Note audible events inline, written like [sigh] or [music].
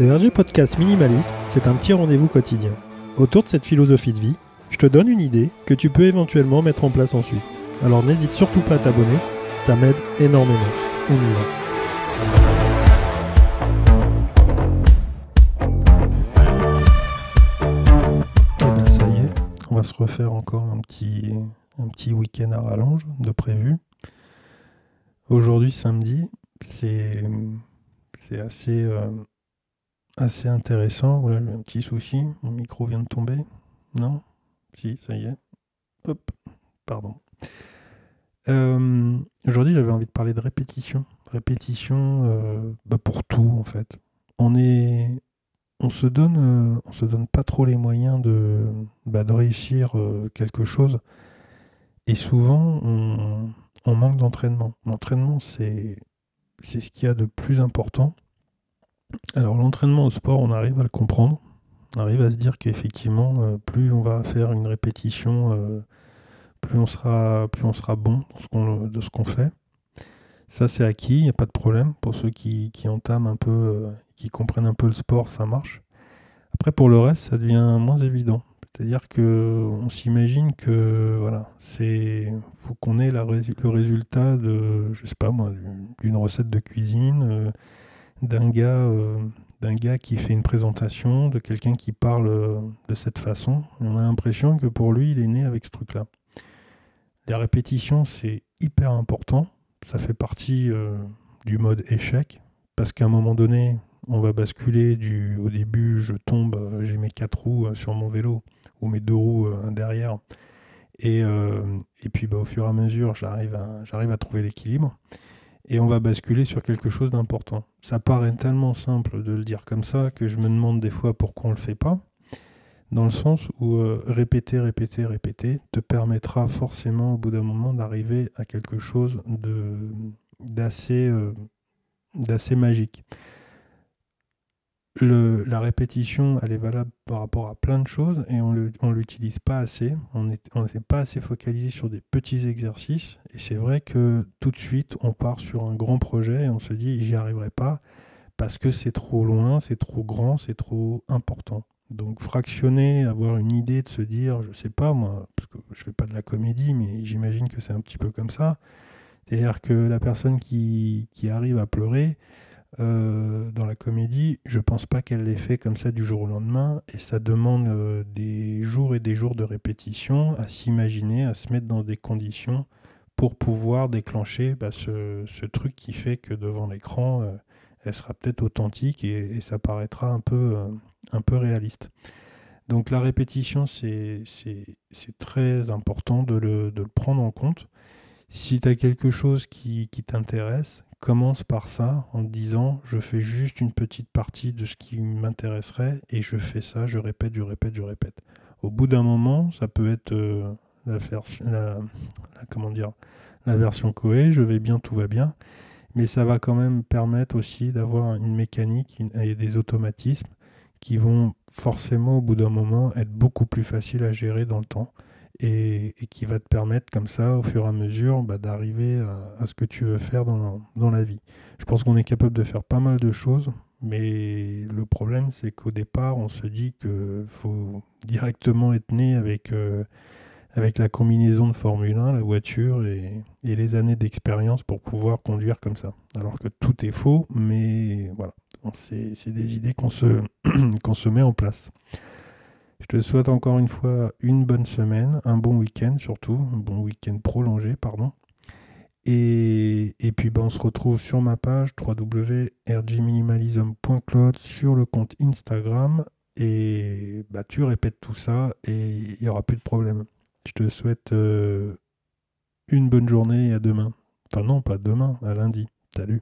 Le RG Podcast Minimalisme, c'est un petit rendez-vous quotidien. Autour de cette philosophie de vie, je te donne une idée que tu peux éventuellement mettre en place ensuite. Alors n'hésite surtout pas à t'abonner, ça m'aide énormément. On y va. Eh ça y est, on va se refaire encore un petit, week-end à rallonge de prévu. Aujourd'hui, samedi, c'est c'est assez, euh, assez intéressant. Voilà, j'ai un petit souci. Mon micro vient de tomber. Non? Si, ça y est. Hop, pardon. Euh, Aujourd'hui, j'avais envie de parler de répétition. Répétition euh, bah, pour tout, en fait. On est. On se donne, euh, on se donne pas trop les moyens de, bah, de réussir quelque chose. Et souvent, on, on manque d'entraînement. L'entraînement, c'est ce qu'il y a de plus important. Alors l'entraînement au sport, on arrive à le comprendre. On arrive à se dire qu'effectivement, euh, plus on va faire une répétition, euh, plus, on sera, plus on sera bon qu'on- de ce qu'on fait. Ça, c'est acquis, il n'y a pas de problème. Pour ceux qui, entament un peu, euh, qui comprennent un peu le sport, ça marche. Après, pour le reste, ça devient moins évident. C'est-à-dire que on s'imagine que voilà, c'est faut qu'on ait le résultat de, je sais pas moi, d'une recette de cuisine, d'un gars, euh, gars qui fait une présentation, de quelqu'un qui parle euh, de cette façon. On a l'impression que pour lui, il est né avec ce truc-là. La répétition, c'est hyper important. Ça fait partie euh, du mode échec, parce qu'à un moment donné, on va basculer du. Au début, je tombe, j'ai mes quatre roues sur mon vélo, ou mes deux roues derrière. Et, et puis bah, au fur et à mesure, j'arrive j'arrive à trouver l'équilibre. Et on va basculer sur quelque chose d'important. Ça paraît tellement simple de le dire comme ça que je me demande des fois pourquoi on le fait pas. Dans le sens où euh, répéter, répéter, répéter te permettra forcément au bout d'un moment d'arriver à quelque chose euh, d'assez magique. La répétition, elle est valable par rapport à plein de choses et on ne l'utilise pas assez. On n'est on pas assez focalisé sur des petits exercices. Et c'est vrai que tout de suite, on part sur un grand projet et on se dit, j'y arriverai pas parce que c'est trop loin, c'est trop grand, c'est trop important. Donc fractionner, avoir une idée de se dire, je sais pas moi, parce que je fais pas de la comédie, mais j'imagine que c'est un petit peu comme ça. C'est-à-dire que la personne qui arrive à pleurer, euh, dans la comédie, je pense pas qu'elle l'ait fait comme ça du jour au lendemain, et ça demande euh, des jours et des jours de répétition à s'imaginer, à se mettre dans des conditions pour pouvoir déclencher bah, ce, truc qui fait que devant l'écran, euh, elle sera peut-être authentique et, ça paraîtra un peu, un peu réaliste. Donc la répétition, c'est très important de le, prendre en compte. Si tu as quelque chose qui t'intéresse, commence par ça en disant je fais juste une petite partie de ce qui m'intéresserait et je fais ça, je répète, je répète, je répète. Au bout d'un moment, ça peut être euh, la, version- Koei, je vais bien, tout va bien, mais ça va quand même permettre aussi d'avoir une mécanique et des automatismes qui vont forcément au bout d'un moment être beaucoup plus faciles à gérer dans le temps et, qui va te permettre comme ça au fur et à mesure bah, d'arriver à, ce que tu veux faire dans la, dans la vie. Je pense qu'on est capable de faire pas mal de choses, mais le problème c'est qu'au départ on se dit qu'il faut directement être né avec, euh, avec la combinaison de Formule 1, la voiture et, et les années d'expérience pour pouvoir conduire comme ça. Alors que tout est faux, mais voilà, c'est des idées qu'on se, [clears throat] qu'on se met en place. Je te souhaite encore une fois une bonne semaine, un bon week-end surtout, un bon week-end prolongé, pardon. Et, puis ben, on se retrouve sur ma page www.rgminimalism.cloud sur le compte Instagram. Et bah, tu répètes tout ça et il n'y aura plus de problème. Je te souhaite euh, une bonne journée et à demain. Enfin non, pas demain, à lundi. Salut.